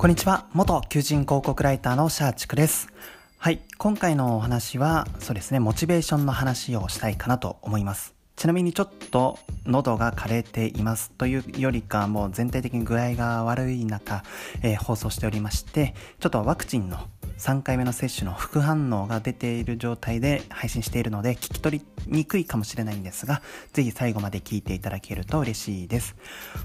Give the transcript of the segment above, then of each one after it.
こんにちは。元求人広告ライターのシャーチクです。はい。今回のお話は、そうですね、モチベーションの話をしたいかなと思います。ちなみにちょっと喉が枯れていますというよりかもう全体的に具合が悪い中、えー、放送しておりまして、ちょっとワクチンの3回目の接種の副反応が出ている状態で配信しているので聞き取りにくいかもしれないんですが、ぜひ最後まで聞いていただけると嬉しいです。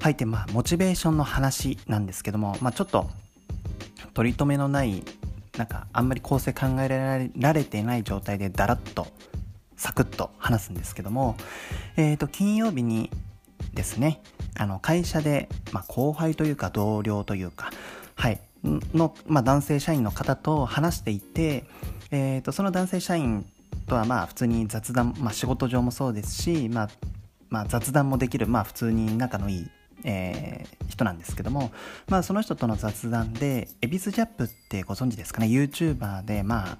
はい、で、まあ、モチベーションの話なんですけども、まあ、ちょっと取り留めのない、なんかあんまり構成考えられてない状態でだらっとサクッと話すんですけども、えっ、ー、と、金曜日にですね、あの、会社で、まあ、後輩というか同僚というか、はい、の、まあ、男性社員の方と話していて、えーと、その男性社員とはまあ普通に雑談、まあ、仕事上もそうですし、まあ、まあ、雑談もできる、まあ、普通に仲のいい、えー、人なんですけども、まあ、その人との雑談で恵比寿ジャップってご存知ですかね？YouTuber で、まあ、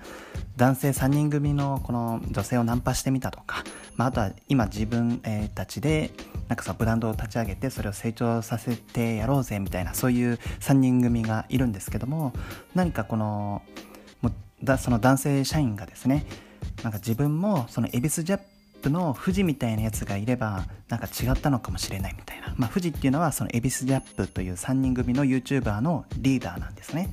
男性3人組のこの女性をナンパしてみたとか、まあ、あとは今自分、えー、たちでなんかそのブランドを立ち上げてそれを成長させてやろうぜみたいなそういう3人組がいるんですけども何かこのもだその男性社員がですねなんか自分もその恵比寿ジャップの富士みたいなやつがいればなんか違ったのかもしれないみたいな、まあ、富士っていうのはその恵比寿ジャップという3人組の YouTuber のリーダーなんですね。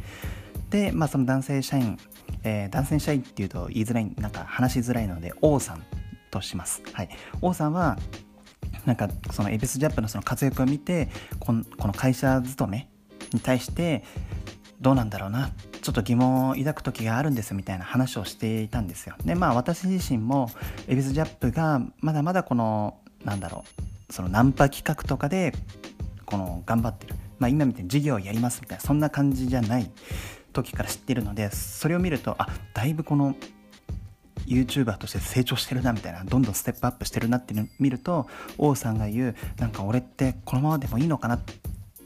で、まあ、その男性社員、えー、男性社員っていうと言いづらいなんか話しづらいので王さんとします、はい、王さんはなんかそのエビスジャップのその活躍を見てこのこの会社勤めに対してどうなんだろうなっちょっと疑問を抱く時があるんですみたいな話をしていたんですよ。でまあ私自身もエビスジャップがまだまだこのなんだろうそのナンパ企画とかでこの頑張ってる。まあ今みたいに授業をやりますみたいなそんな感じじゃない時から知ってるのでそれを見るとあだいぶこの YouTuber として成長してるなみたいなどんどんステップアップしてるなって見ると王さんが言うなんか俺ってこのままでもいいのかなっ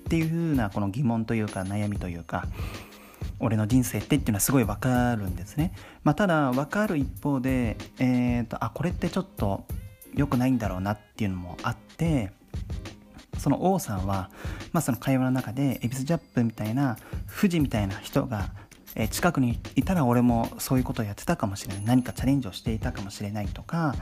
ていう風なこの疑問というか悩みというか俺の人生ってっていうのはすごいわかるんですね、まあ、ただわかる一方で、えーと、あこれってちょっと良くないんだろうなっていうのもあってその王さんは、まあ、その会話の中でエビスジャップみたいな富士みたいな人がえ近くにいたら俺もそういうことをやってたかもしれない。何かチャレンジをしていたかもしれないとか、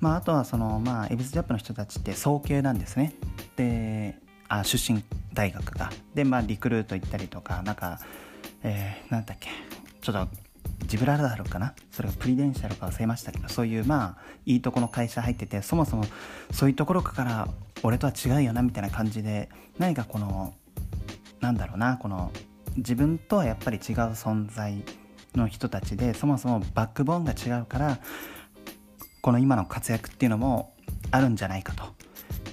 まあ、あとはそのまあエビスジャップの人たちって早慶なんですね。であ出身大学が。でまあリクルート行ったりとかなんかえー、なんだっけちょっとジブラルダルかなそれがプリデンシャルか忘れましたけどそういうまあいいとこの会社入っててそもそもそういうところから俺とは違うよなみたいな感じで何かこのなんだろうなこの自分とはやっぱり違う存在の人たちでそもそもバックボーンが違うからこの今の活躍っていうのもあるんじゃないかと。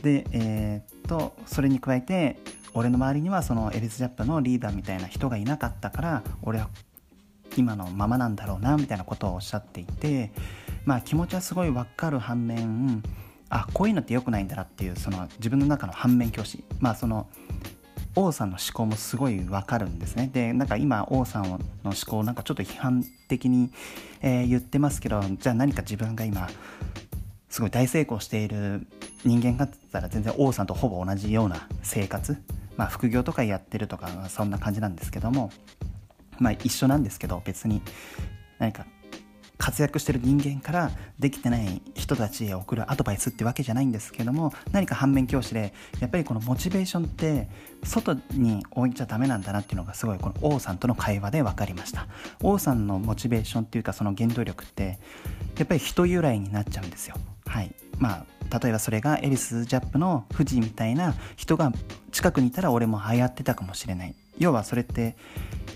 で、えー、っとそれに加えて俺の周りにはそのエリスジャップのリーダーみたいな人がいなかったから俺は今のままなんだろうなみたいなことをおっしゃっていてまあ気持ちはすごい分かる反面あこういうのって良くないんだなっていうその自分の中の反面教師まあその王さんの思考もすごいわかるんですね。で、なんか今王さんの思考なんかちょっと批判的に、えー、言ってますけど、じゃあ何か自分が今、すごい大成功している人間かって言ったら全然王さんとほぼ同じような生活、まあ副業とかやってるとかそんな感じなんですけども、まあ一緒なんですけど別に何か活躍してる人間からできてない人たちへ送るアドバイスってわけじゃないんですけども何か反面教師でやっぱりこのモチベーションって外に置いちゃダメなんだなっていうのがすごいこの王さんとの会話で分かりました。王さんのモチベーションっていうかその原動力ってやっぱり人由来になっちゃうんですよ。はい。まあ例えばそれがエリス・ジャップの富士みたいな人が近くにいたら俺も流行ってたかもしれない。要はそれって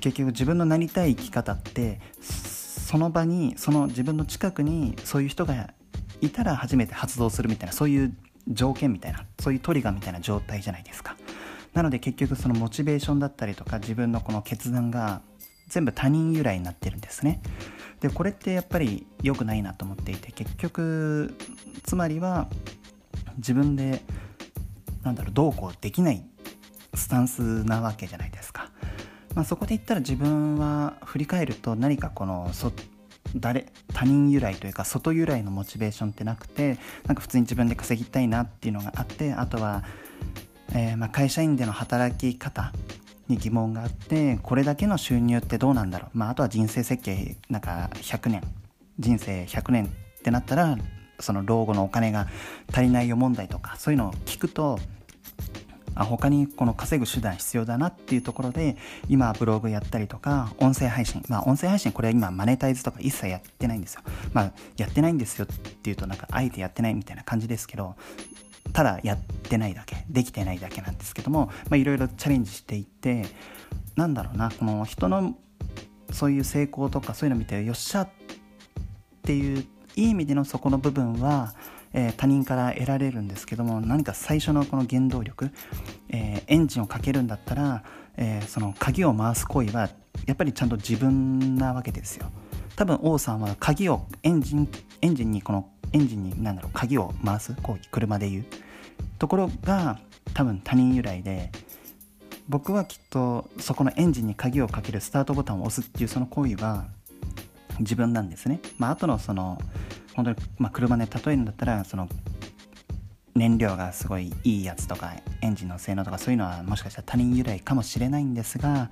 結局自分のなりたい生き方ってその場にその自分の近くにそういう人がいたら初めて発動するみたいなそういう条件みたいなそういうトリガーみたいな状態じゃないですか。なので結局そのモチベーションだったりとか自分のこの決断が全部他人由来になってるんですね。でこれってやっぱり良くないなと思っていて結局つまりは自分でなんだろうどうこうできないスタンスなわけじゃないですか。まあ、そこで言ったら自分は振り返ると何かこのそ誰他人由来というか外由来のモチベーションってなくてなんか普通に自分で稼ぎたいなっていうのがあってあとは、えー、まあ会社員での働き方に疑問があってこれだけの収入ってどうなんだろう、まあ、あとは人生設計なんか100年。人生100年ってなったらその老後のお金が足りないよ問題とかそういうのを聞くとあ他にこの稼ぐ手段必要だなっていうところで今ブログやったりとか音声配信。まあ音声配信これは今マネタイズとか一切やってないんですよ。まあやってないんですよっていうとなんかあえてやってないみたいな感じですけどただやってないだけできてないだけなんですけどもいろいろチャレンジしていってなんだろうなこの人のそういう成功とかそういうの見てよっしゃっていういい意味でのそこの部分は、えー、他人から得られるんですけども何か最初のこの原動力、えー、エンジンをかけるんだったら、えー、その鍵を回す行為はやっぱりちゃんと自分なわけですよ。多分王さんは鍵をエンジンエンジンにこのエンジンに何だろう鍵を回す行為車でいうところが多分他人由来で僕はきっとそこのエンジンに鍵をかけるスタートボタンを押すっていうその行為は自分なんですね。まあ後のその本当に、まあ、車で例えるんだったらその燃料がすごいいいやつとかエンジンの性能とかそういうのはもしかしたら他人由来かもしれないんですが、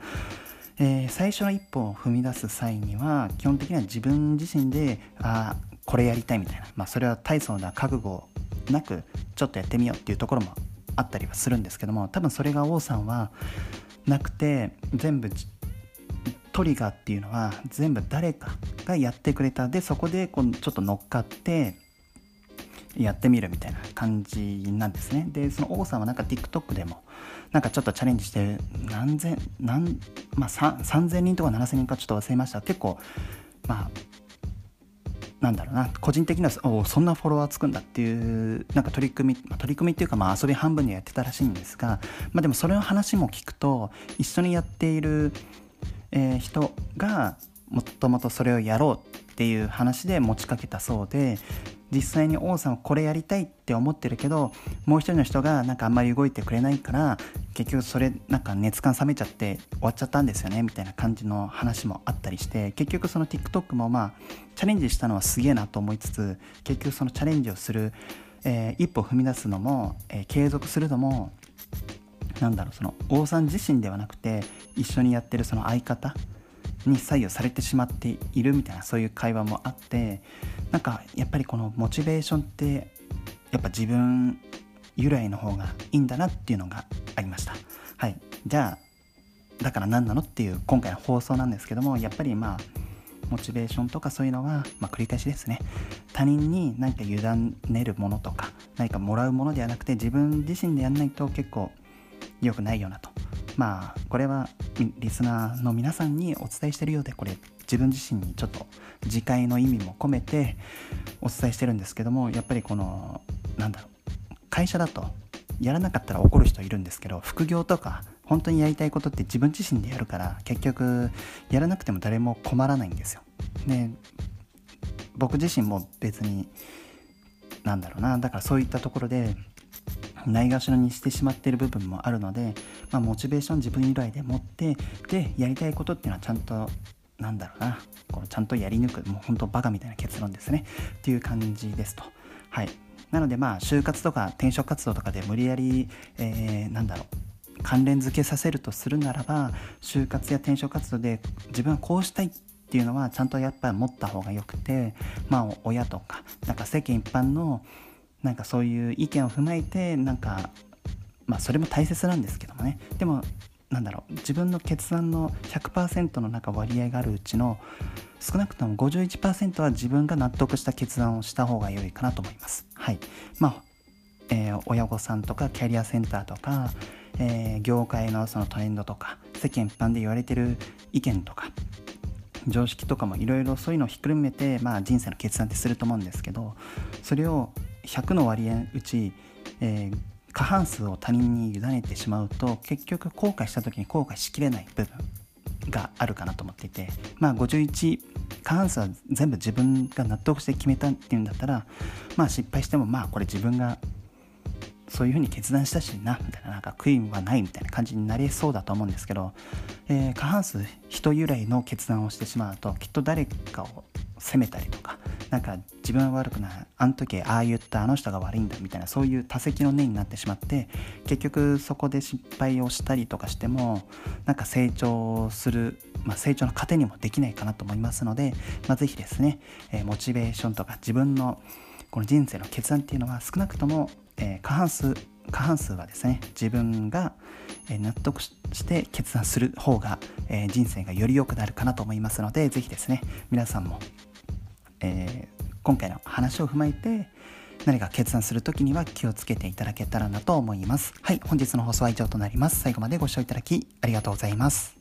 えー、最初の一歩を踏み出す際には基本的には自分自身でああこれやりたいみたいな、まあ、それは大層な覚悟なくちょっとやってみようっていうところもあったりはするんですけども多分それが王さんはなくて全部トリガーっていうのは全部誰かがやってくれた。でそこでこうちょっと乗っかってやってみるみたいな感じなんですね。でその王さんはなんか TikTok でもなんかちょっとチャレンジして何千何まあ3000人とか7000人かちょっと忘れました。結構まあなんだろうな。個人的にはおそんなフォロワーつくんだっていうなんか取り組み、ま、取り組みっていうかまあ遊び半分にやってたらしいんですが、まあ、でもそれの話も聞くと一緒にやっている、えー、人がもともとそれをやろうっていう話で持ちかけたそうで実際に王さんはこれやりたいって思ってるけどもう一人の人がなんかあんまり動いてくれないから結局それなんか熱感冷めちゃって終わっちゃったんですよねみたいな感じの話もあったりして結局その TikTok もまあチャレンジしたのはすげえなと思いつつ結局そのチャレンジをする、えー、一歩踏み出すのも、えー、継続するのもなんだろうその王さん自身ではなくて一緒にやってるその相方に左右されてしまっているみたいなそういう会話もあってなんかやっぱりこのモチベーションってやっぱ自分由来の方がいいんだなっていうのがありました。はい。じゃあだから何なのっていう今回の放送なんですけどもやっぱりまあモチベーションとかそういうのは、まあ、繰り返しですね。他人に何か委ねるものとか何かもらうものではなくて自分自身でやんないと結構良くないよなとまあこれはリスナーの皆さんにお伝えしてるようでこれ自分自身にちょっと自戒の意味も込めてお伝えしてるんですけどもやっぱりこのなんだろう会社だとやらなかったら怒る人いるんですけど副業とか本当にやりたいことって自分自身でやるから結局やらなくても誰も困らないんですよ。で僕自身も別になんだろうなだからそういったところでないがしろにしてしまっている部分もあるので、まあ、モチベーション自分由来で持ってでやりたいことっていうのはちゃんとなんだろうな。このちゃんとやり抜くもう本当バカみたいな結論ですね。っていう感じですと。はい。なのでまあ就活とか転職活動とかで無理やり、えー、なんだろう。関連付けさせるとするならば就活や転職活動で自分はこうしたいっていうのはちゃんとやっぱり持った方がよくてまあ親とかなんか世間一般のなんかそういう意見を踏まえてなんかまあそれも大切なんですけどもねでもなんだろう自分の決断の100%の中割合があるうちの少なくとも51%は自分が納得した決断をした方が良いかなと思います。はいまあえー、親御さんとかキャリアセンターとか、えー、業界のそのトレンドとか世間一般で言われてる意見とか常識とかもいろいろそういうのをひっくるめて、まあ、人生の決断ってすると思うんですけどそれを100の割合うち、えー、過半数を他人に委ねてしまうと結局後悔した時に後悔しきれない部分があるかなと思っていてまあ51過半数は全部自分が納得して決めたっていうんだったらまあ失敗してもまあこれ自分がそういうふうに決断したしなみたいななんか悔いはないみたいな感じになりそうだと思うんですけど、えー、過半数人由来の決断をしてしまうときっと誰かを責めたりとかなんか自分は悪くないあの時ああ言ったあの人が悪いんだみたいなそういう多責の念になってしまって結局そこで失敗をしたりとかしてもなんか成長する、まあ、成長の糧にもできないかなと思いますので、まあ、ぜひですね、えー、モチベーションとか自分のこの人生の決断っていうのは少なくとも、えー、過半数過半数はですね自分が納得して決断する方が、人生がより良くなるかなと思いますので是非ですね皆さんも、えー、今回の話を踏まえて何か決断する時には気をつけていただけたらなと思います。はい本日の放送は以上となります。最後までご視聴いただきありがとうございます。